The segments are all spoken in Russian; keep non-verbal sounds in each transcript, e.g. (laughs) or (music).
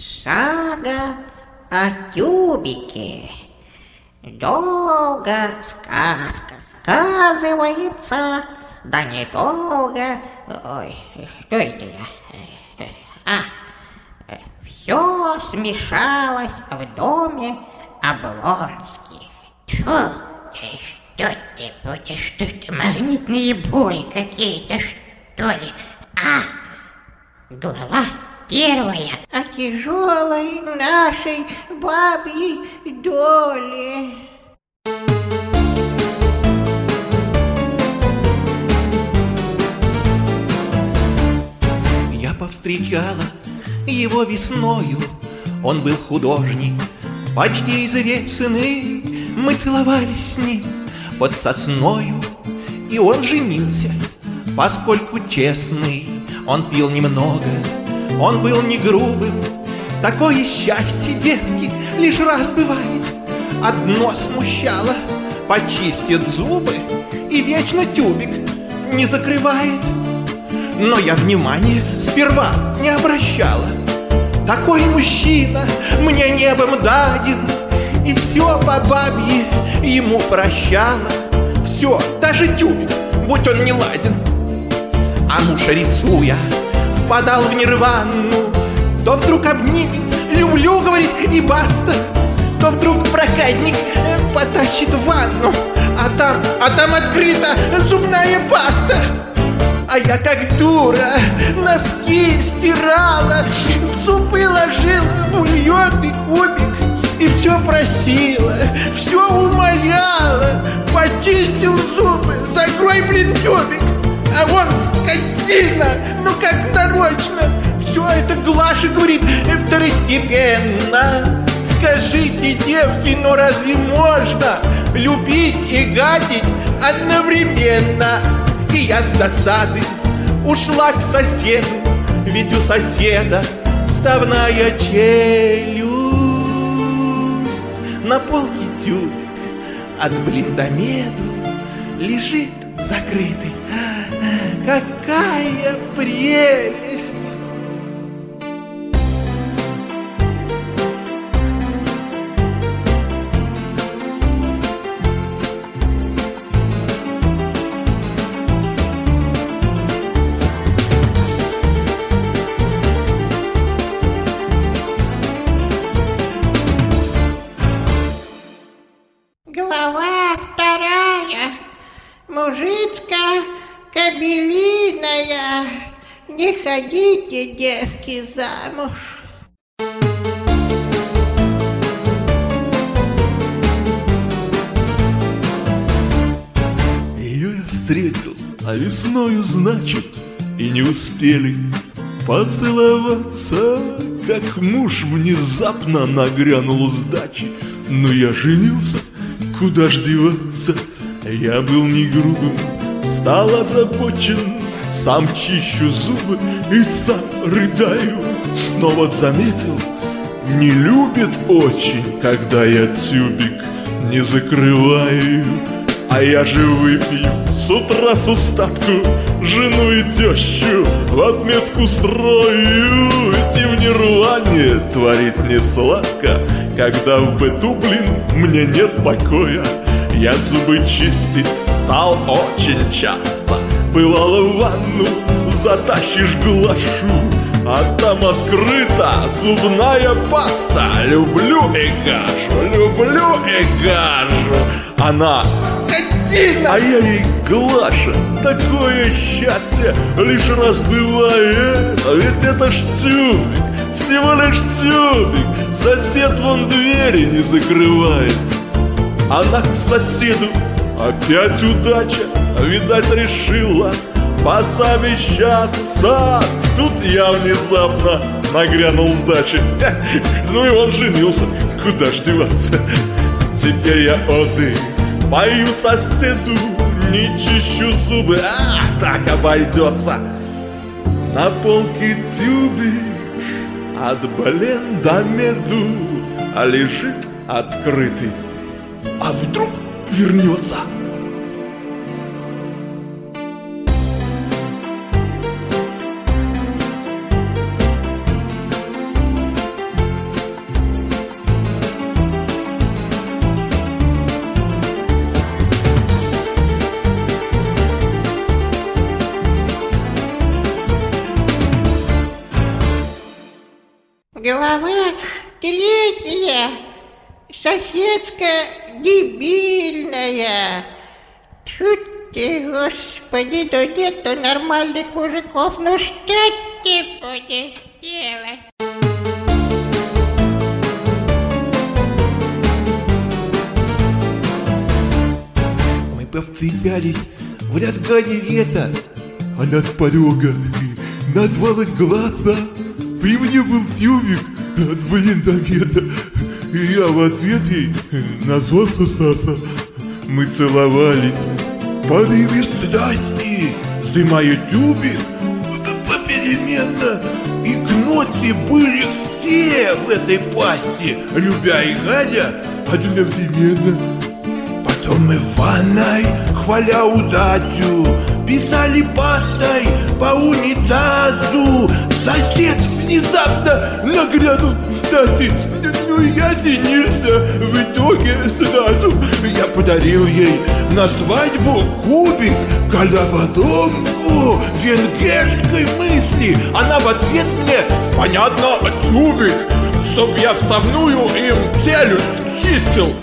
Сага о тюбике. Долго сказка сказывается, да недолго. Ой, что это я? А, все смешалось в доме Облонских. Тьфу, что ты будешь тут, магнитные бури какие-то, что ли? А, глава первая. О тяжелой нашей бабьей доле. Я повстречала его весною, он был художник, почти известный. Мы целовались с ним под сосною, и он женился, поскольку честный. Он пил немного, он был не грубым. Такое счастье, девки, лишь раз бывает. Одно смущало, почистит зубы и вечно тюбик не закрывает. Но я внимания сперва не обращала. Такой мужчина мне небом даден, И все по бабье ему прощала. Все, даже тюбик, будь он не ладен. А муж, рисуя, впадал в нирвану, То вдруг обнимет, люблю, говорит, и баста, То вдруг проказник э, потащит в ванну, А там, а там открыта зубная паста. А я как дура носки стирала, Супы ложила, бульонный кубик. И все просила, все умоляла Почистил зубы, закрой, блин, тюбик А вон скотина, ну как нарочно. Все это Глаша говорит второстепенно. Скажите, девки, ну разве можно Любить и гадить одновременно? И я с досады ушла к соседу, Ведь у соседа вставная челюсть. На полке тюбик от блиндомеду Лежит закрытый. Какая прелесть! Глава. Мужицка кабелиная. Не ходите, девки, замуж. Ее я встретил, а весною, значит, и не успели поцеловаться, как муж внезапно нагрянул с дачи. Но я женился, куда ж деваться? Я был не грубым, стал озабочен, сам чищу зубы и сам рыдаю. Но вот заметил, не любит очень, когда я тюбик не закрываю. А я же выпью с утра с устатку Жену и тещу в отметку строю в нирване творит мне сладко Когда в быту, блин, мне нет покоя Я зубы чистить стал очень часто. Бывало в ванну затащишь глашу. А там открыта зубная паста. Люблю и гажу, люблю и гажу. Она скотина, а я ей Глаша Такое счастье лишь раз бывает А ведь это ж тюбик, всего лишь тюбик. Сосед вон двери не закрывает Она к соседу. Опять удача Видать решила посовещаться. Тут я внезапно нагрянул с дачи. (laughs) Ну и он женился, куда ж деваться? Теперь я оды пою соседу Не чищу зубы, а так обойдется. На полке тюбик от блен до меду лежит открытый а вдруг вернется. Глава третья. Соседская-дебильная. Тьфу ты, господи, то нету нормальных мужиков. Ну что ты будешь делать? Мы повцеплялись в разгаре лета, А над порога назвалась глаза. При мне был тюбик от блиндомета. И я в ответ ей назвался Саса. Мы целовались. порыве страсти, сжимая тюбик, попеременно, и кноти были все в этой пасти, любя и гадя одновременно. Потом мы в ванной, хваля удачу, писали пастой по унитазу. Сосед внезапно нагрянул, кстати, ну я женился в итоге сразу. Я подарил ей на свадьбу кубик, головоломку венгерской мысли. Она в ответ мне, понятно, тюбик, чтоб я вставную им челюсть чистил.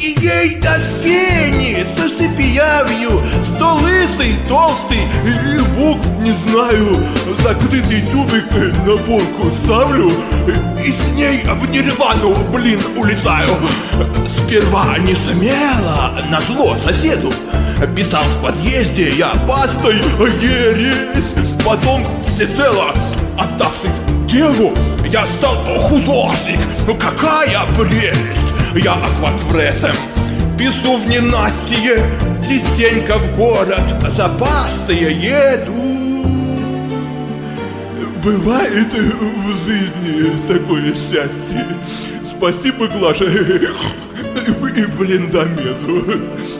И ей до фени, со степиявью, что лысый, толстый, и букв не знаю, закрытый тюбик на полку ставлю, и с ней в нирвану, блин, улетаю. Сперва не смело, на зло соседу, писал в подъезде я пастой ересь, потом всецело отдавшись делу, я стал художник, ну какая прелесть! Я акваквретом Пису в ненастье Частенько в город За пастой еду Бывает в жизни такое счастье. Спасибо, Глаша, (laughs) и блиндомету. Глава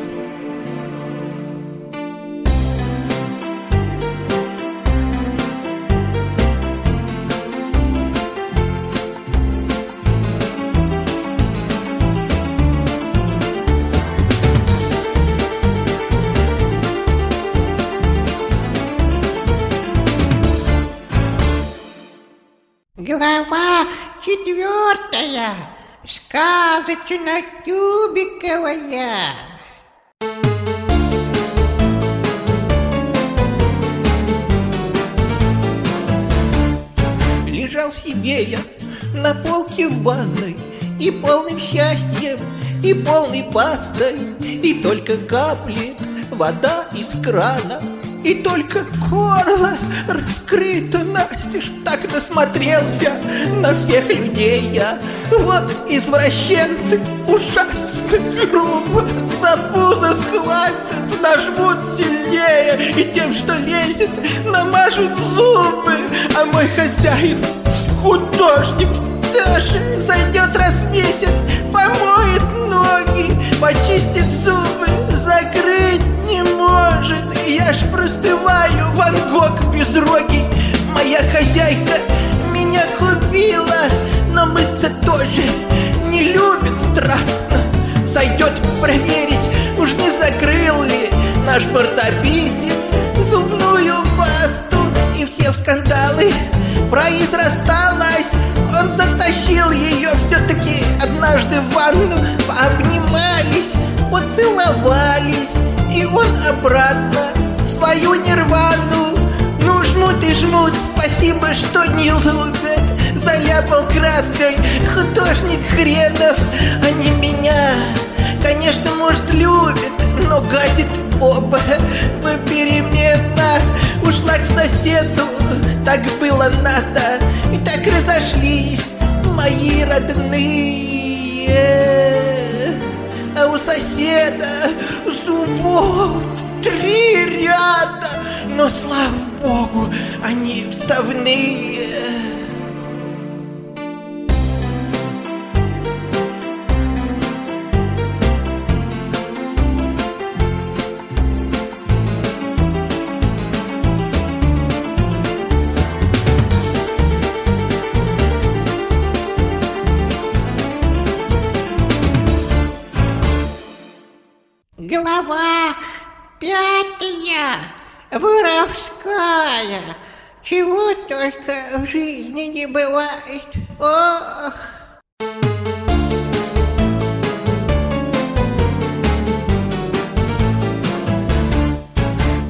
четвертая. Сказочно-тюбиковая. Лежал себе я на полке в ванной И полным счастьем, и полной пастой И только капли вода из крана И только горло раскрыто настежь Так насмотрелся на всех людей. Я Вот извращенцы ужасно грубо За пузо схватят, нажмут сильнее И тем, что лезет, намажут зубы. А мой хозяин художник даже зайдет раз в месяц, помоет ноги, почистит зубы, закрыть не может. Я ж простываю, Ван Гог безрогий. Моя хозяйка меня купила, но мыться тоже не любит страстно. Зайдет проверить, уж не закрыл ли наш бортописец зубную пасту и все скандалы произрасталась. Он затащил ее все-таки однажды в ванну, пообнимались, поцеловались, и он обратно в свою нирвану. Ну, жмут и жмут, спасибо, что не любят. Заляпал краской художник хренов, а не меня. Конечно, может, любит, но гадит оба попеременно. Ушла к соседу, так было надо, и так разошлись мои родные. А у соседа зубов три ряда, но, слава богу, они вставные. Глава пятая, воровская. Чего только в жизни не бывает. Ах!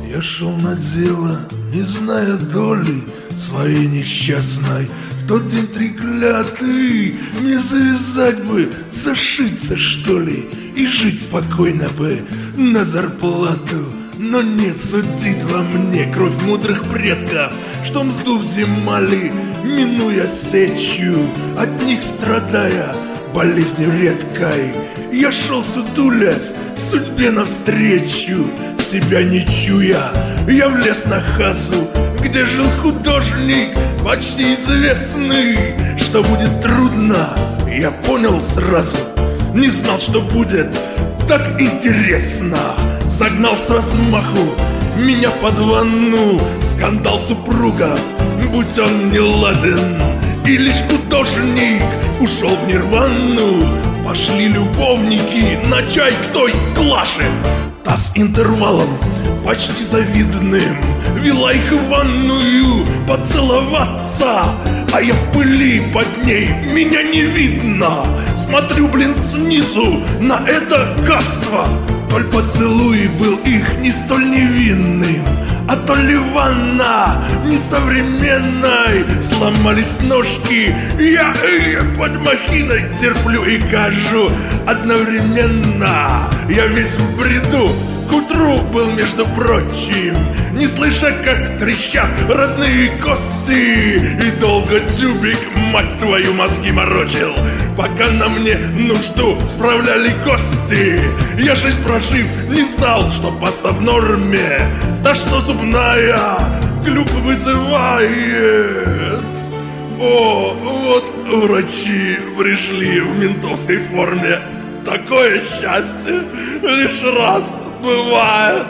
Я шел на дело, не зная доли своей несчастной. В тот день треклятый, мне завязать бы, зашиться что ли, и жить спокойно бы на зарплату. Но нет, судить во мне кровь мудрых предков, что мзду взимали, минуя сечью, от них страдая болезнью редкой. Я шел сутулясь, судьбе навстречу, себя не чуя, я влез на хазу, где жил художник, почти известный. Что будет трудно, я понял сразу, не знал, что будет так интересно. Загнал с размаху меня под ванну, скандал супругов, будь он не ладен. И лишь художник ушел в нирвану, пошли любовники на чай к той клаше. Та с интервалом почти завидным Вела их в ванную поцеловаться А я в пыли под ней, меня не видно. Смотрю, блин, снизу на это гадство. Толь поцелуй был их не столь невинным а то ли ванна несовременной. Сломались ножки, я, я под махиной терплю и кажу Одновременно. Я весь в бреду к утру был, между прочим Не слыша, как трещат родные кости. И долго тюбик, мать твою, мозги морочил. Пока на мне нужду справляли кости. Я жизнь прожив, не знал, что паста в норме. Да что зубная клюк вызывает? О, вот врачи пришли в ментовской форме. Такое счастье лишь раз бывает.